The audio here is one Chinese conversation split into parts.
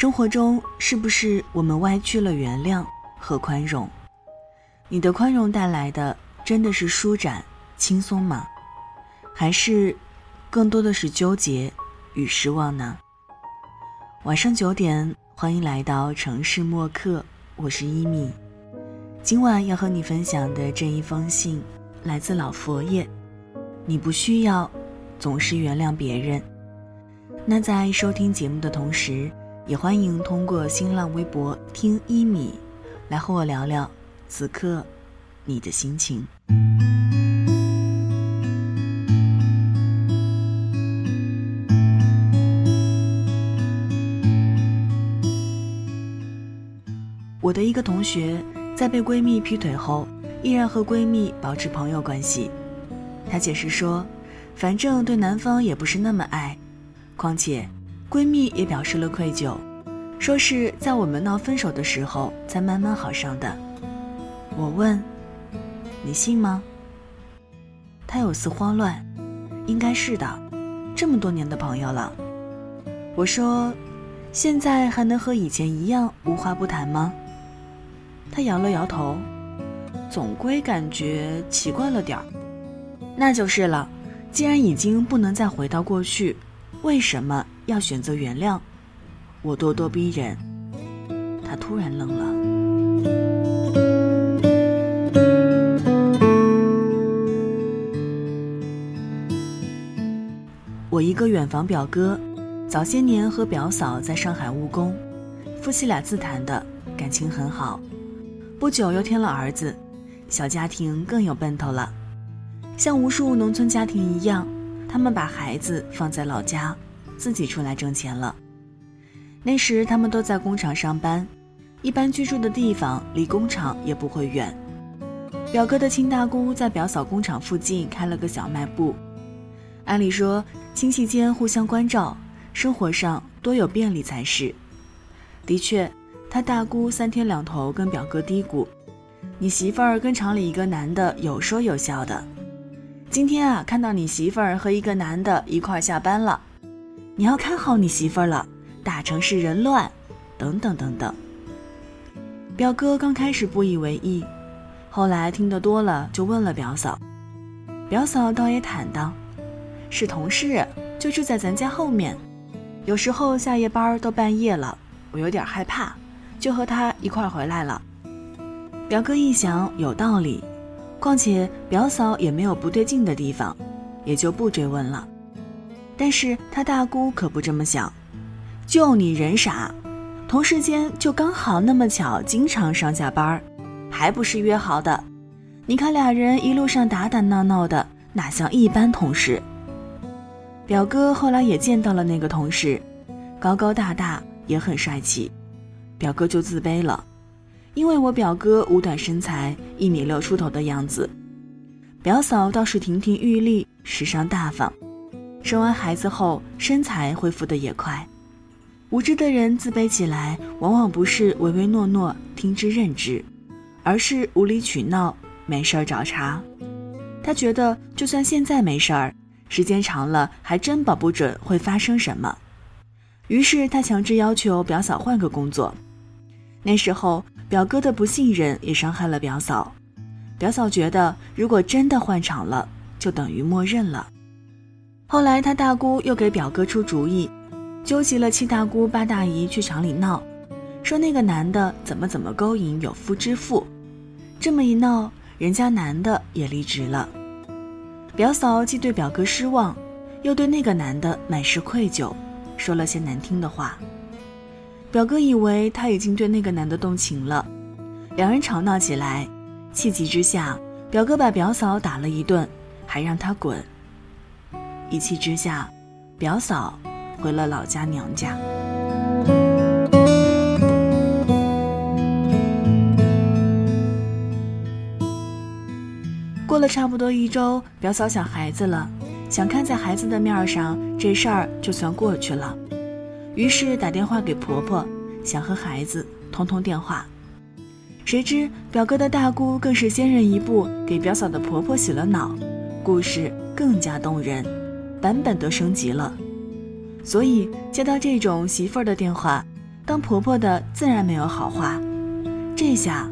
生活中是不是我们歪曲了原谅和宽容？你的宽容带来的真的是舒展、轻松吗？还是更多的是纠结与失望呢？晚上九点，欢迎来到城市默客，我是一米。今晚要和你分享的这一封信，来自老佛爷。你不需要总是原谅别人。那在收听节目的同时，也欢迎通过新浪微博“听一米”来和我聊聊此刻你的心情。我的一个同学在被闺蜜劈腿后，依然和闺蜜保持朋友关系。她解释说，反正对男方也不是那么爱，况且闺蜜也表示了愧疚，说是在我们闹分手的时候才慢慢好上的。我问：“你信吗？”她有丝慌乱：“应该是的，这么多年的朋友了。”我说：“现在还能和以前一样无话不谈吗？”她摇了摇头，总归感觉奇怪了点儿。那就是了，既然已经不能再回到过去，为什么要选择原谅？我咄咄逼人。他突然愣了。我一个远房表哥，早些年和表嫂在上海务工，夫妻俩自谈的感情很好，不久又添了儿子，小家庭更有奔头了。像无数农村家庭一样，他们把孩子放在老家，自己出来挣钱了。那时他们都在工厂上班，一般居住的地方离工厂也不会远。表哥的亲大姑在表嫂工厂附近开了个小卖部，按理说亲戚间互相关照，生活上多有便利才是。的确，他大姑三天两头跟表哥嘀咕：“你媳妇儿跟厂里一个男的有说有笑的。”今天啊，看到你媳妇儿和一个男的一块下班了，你要看好你媳妇儿了。大城市人乱，等等等等。表哥刚开始不以为意，后来听得多了，就问了表嫂。表嫂倒也坦荡，是同事，就住在咱家后面。有时候下夜班都半夜了，我有点害怕，就和他一块回来了。表哥一想，有道理。况且表嫂也没有不对劲的地方，也就不追问了。但是他大姑可不这么想，就你人傻，同事间就刚好那么巧，经常上下班，还不是约好的？你看俩人一路上打打闹闹的，哪像一般同事？表哥后来也见到了那个同事，高高大大，也很帅气，表哥就自卑了。因为我表哥五短身材，一米六出头的样子，表嫂倒是亭亭玉立，时尚大方。生完孩子后，身材恢复的也快。无知的人自卑起来，往往不是唯唯诺诺、听之任之，而是无理取闹、没事儿找茬。他觉得，就算现在没事儿，时间长了，还真保不准会发生什么。于是他强制要求表嫂换个工作。那时候。表哥的不信任也伤害了表嫂，表嫂觉得如果真的换厂了，就等于默认了。后来他大姑又给表哥出主意，纠集了七大姑八大姨去厂里闹，说那个男的怎么怎么勾引有夫之妇。这么一闹，人家男的也离职了。表嫂既对表哥失望，又对那个男的满是愧疚，说了些难听的话。表哥以为他已经对那个男的动情了，两人吵闹起来，气急之下，表哥把表嫂打了一顿，还让他滚。一气之下，表嫂回了老家娘家。过了差不多一周，表嫂想孩子了，想看在孩子的面上，这事儿就算过去了。于是打电话给婆婆，想和孩子通通电话。谁知表哥的大姑更是先人一步给表嫂的婆婆洗了脑，故事更加动人，版本都升级了。所以接到这种媳妇儿的电话，当婆婆的自然没有好话。这下，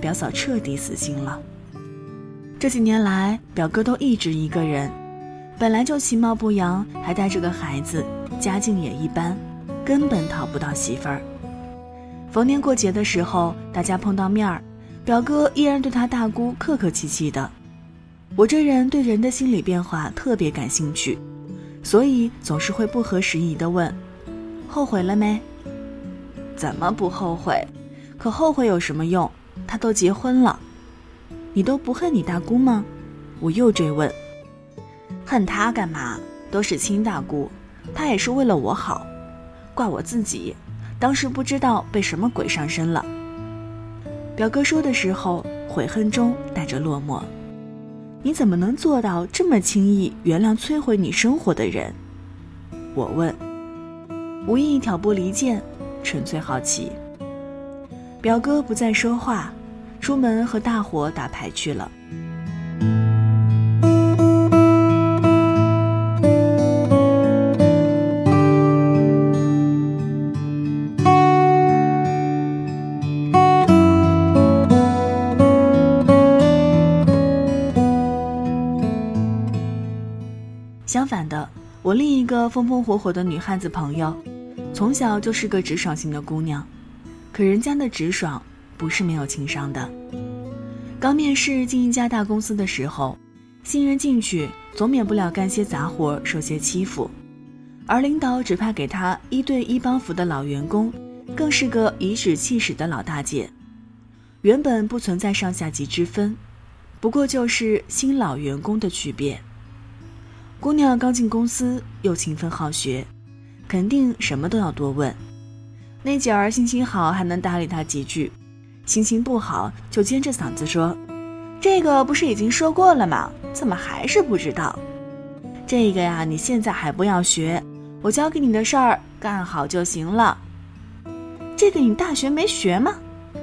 表嫂彻底死心了。这几年来，表哥都一直一个人，本来就其貌不扬，还带着个孩子，家境也一般，根本讨不到媳妇儿。逢年过节的时候，大家碰到面儿，表哥依然对他大姑客客气气的。我这人对人的心理变化特别感兴趣，所以总是会不合时宜的问：“后悔了没？”“怎么不后悔？可后悔有什么用？他都结婚了，你都不恨你大姑吗？”我又追问：“恨他干嘛？都是亲大姑，她也是为了我好，怪我自己。”当时不知道被什么鬼上身了。表哥说的时候，悔恨中带着落寞。你怎么能做到这么轻易原谅摧毁你生活的人？我问，无意挑拨离间，纯粹好奇。表哥不再说话，出门和大伙打牌去了。风风火火的女汉子朋友，从小就是个直爽型的姑娘。可人家的直爽不是没有情商的。刚面试进一家大公司的时候，新人进去总免不了干些杂活，受些欺负。而领导只派给他一对一帮扶的老员工，更是个颐指气使的老大姐。原本不存在上下级之分，不过就是新老员工的区别。姑娘刚进公司，又勤奋好学，肯定什么都要多问。那姐儿心情好还能搭理她几句，心情不好就尖着嗓子说：“这个不是已经说过了吗？怎么还是不知道？这个呀，你现在还不要学，我交给你的事儿干好就行了。这个你大学没学吗？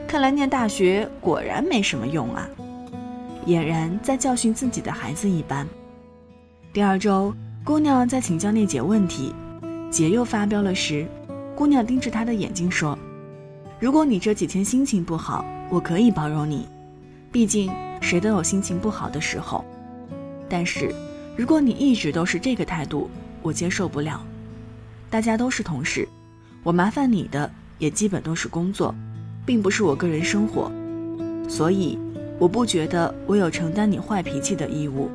看来念大学果然没什么用啊！”俨然在教训自己的孩子一般。第二周，姑娘在请教那姐问题，姐又发飙了时，姑娘盯着她的眼睛说：“如果你这几天心情不好，我可以包容你，毕竟谁都有心情不好的时候。但是，如果你一直都是这个态度，我接受不了。大家都是同事，我麻烦你的也基本都是工作，并不是我个人生活，所以我不觉得我有承担你坏脾气的义务。”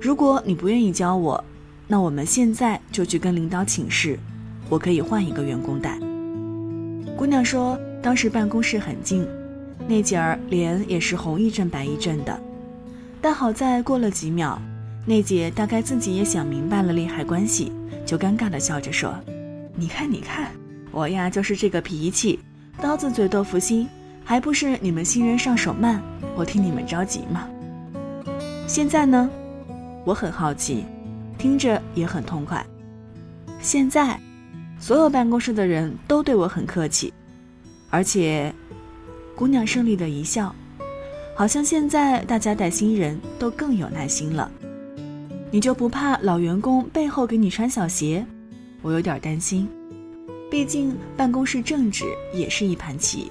如果你不愿意教我，那我们现在就去跟领导请示，我可以换一个员工带。姑娘说，当时办公室很静，那姐儿脸也是红一阵白一阵的，但好在过了几秒，那姐大概自己也想明白了利害关系，就尴尬的笑着说：“你看，你看，我呀就是这个脾气，刀子嘴豆腐心，还不是你们新人上手慢，我替你们着急嘛。现在呢？”我很好奇，听着也很痛快。现在，所有办公室的人都对我很客气，而且，姑娘胜利的一笑，好像现在大家带新人都更有耐心了。你就不怕老员工背后给你穿小鞋？我有点担心，毕竟办公室政治也是一盘棋。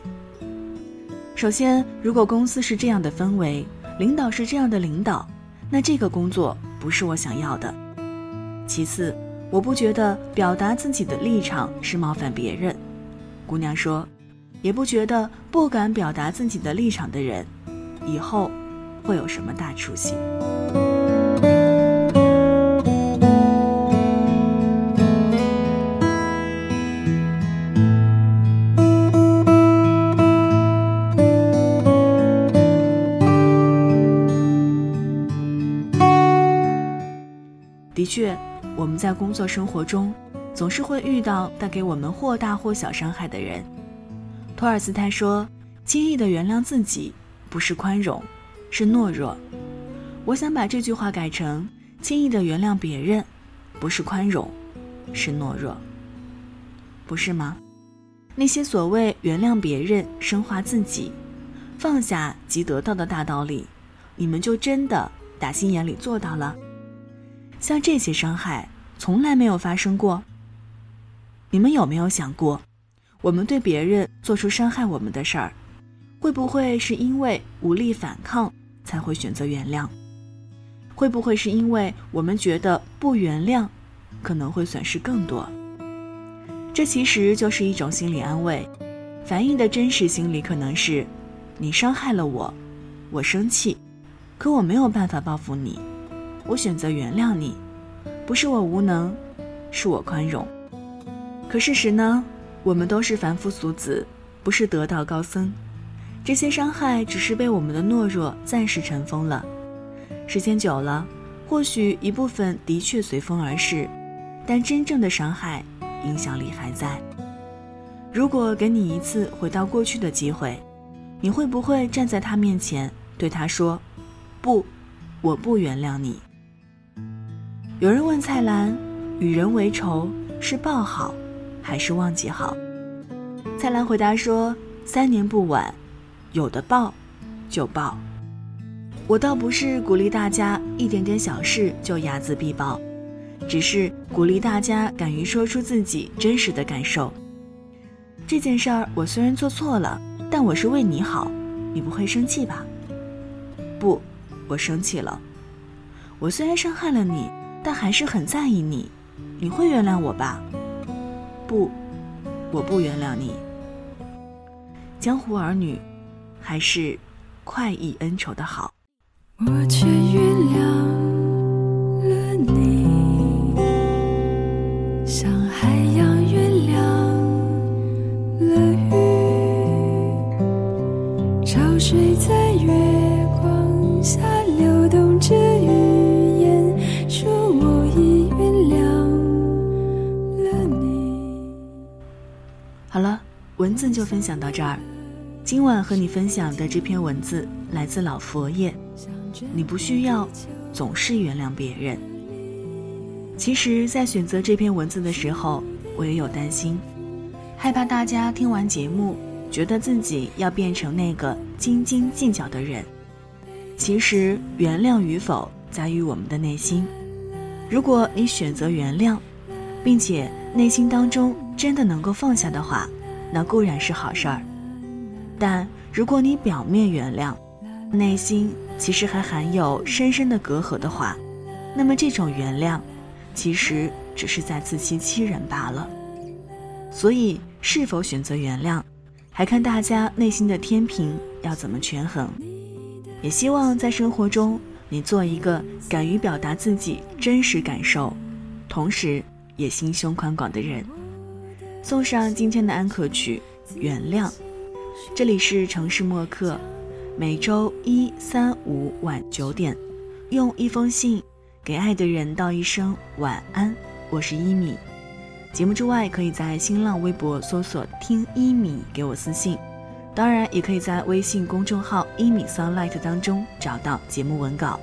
首先，如果公司是这样的氛围，领导是这样的领导。那这个工作不是我想要的。其次，我不觉得表达自己的立场是冒犯别人。姑娘说，也不觉得不敢表达自己的立场的人，以后会有什么大出息。确，我们在工作生活中，总是会遇到带给我们或大或小伤害的人。托尔斯泰说：“轻易的原谅自己，不是宽容，是懦弱。”我想把这句话改成：“轻易的原谅别人，不是宽容，是懦弱。”不是吗？那些所谓原谅别人、升华自己、放下即得到的大道理，你们就真的打心眼里做到了？像这些伤害从来没有发生过。你们有没有想过，我们对别人做出伤害我们的事儿，会不会是因为无力反抗才会选择原谅？会不会是因为我们觉得不原谅，可能会损失更多？这其实就是一种心理安慰，反映的真实心理可能是：你伤害了我，我生气，可我没有办法报复你，我选择原谅你，不是我无能，是我宽容。可事实呢？我们都是凡夫俗子，不是得道高僧。这些伤害只是被我们的懦弱暂时尘封了，时间久了，或许一部分的确随风而逝，但真正的伤害影响力还在。如果给你一次回到过去的机会，你会不会站在他面前对他说：“不，我不原谅你？”有人问蔡澜：“与人为仇是报好？”还是忘记好。蔡澜回答说：“三年不晚，有的报，就报。”我倒不是鼓励大家一点点小事就睚眦必报，只是鼓励大家敢于说出自己真实的感受。这件事儿我虽然做错了，但我是为你好，你不会生气吧？不，我生气了。我虽然伤害了你，但还是很在意你，你会原谅我吧？不，我不原谅你。江湖儿女，还是快意恩仇的好。我却原谅了你，像海洋原谅了鱼，潮水在月光下文字就分享到这儿。今晚和你分享的这篇文字来自老佛爷。你不需要总是原谅别人。其实，在选择这篇文字的时候，我也有担心，害怕大家听完节目，觉得自己要变成那个斤斤计较的人。其实，原谅与否在于我们的内心。如果你选择原谅，并且内心当中真的能够放下的话，那固然是好事儿。但如果你表面原谅，内心其实还含有深深的隔阂的话，那么这种原谅，其实只是在自欺欺人罢了。所以，是否选择原谅，还看大家内心的天平要怎么权衡。也希望在生活中，你做一个敢于表达自己真实感受，同时。也心胸宽广的人，送上今天的安可曲《原谅》。这里是城市默客，每周一、三、五晚九点，用一封信给爱的人道一声晚安。我是一米。节目之外，可以在新浪微博搜索“听一米”给我私信，当然也可以在微信公众号“一米 sunlight” 当中找到节目文稿。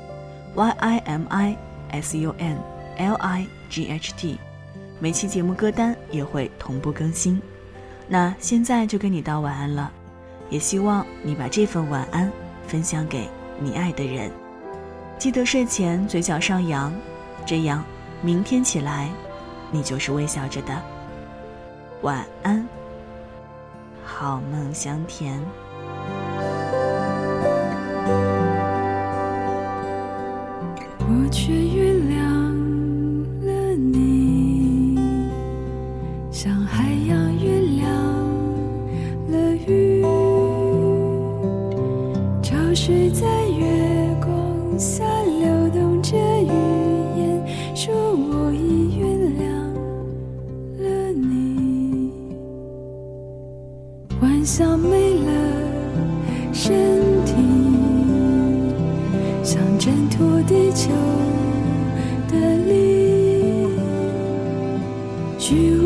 y i m i s u n l i g h t 每期节目歌单也会同步更新，那现在就跟你道晚安了，也希望你把这份晚安分享给你爱的人，记得睡前嘴角上扬，这样明天起来，你就是微笑着的。晚安，好梦香甜。you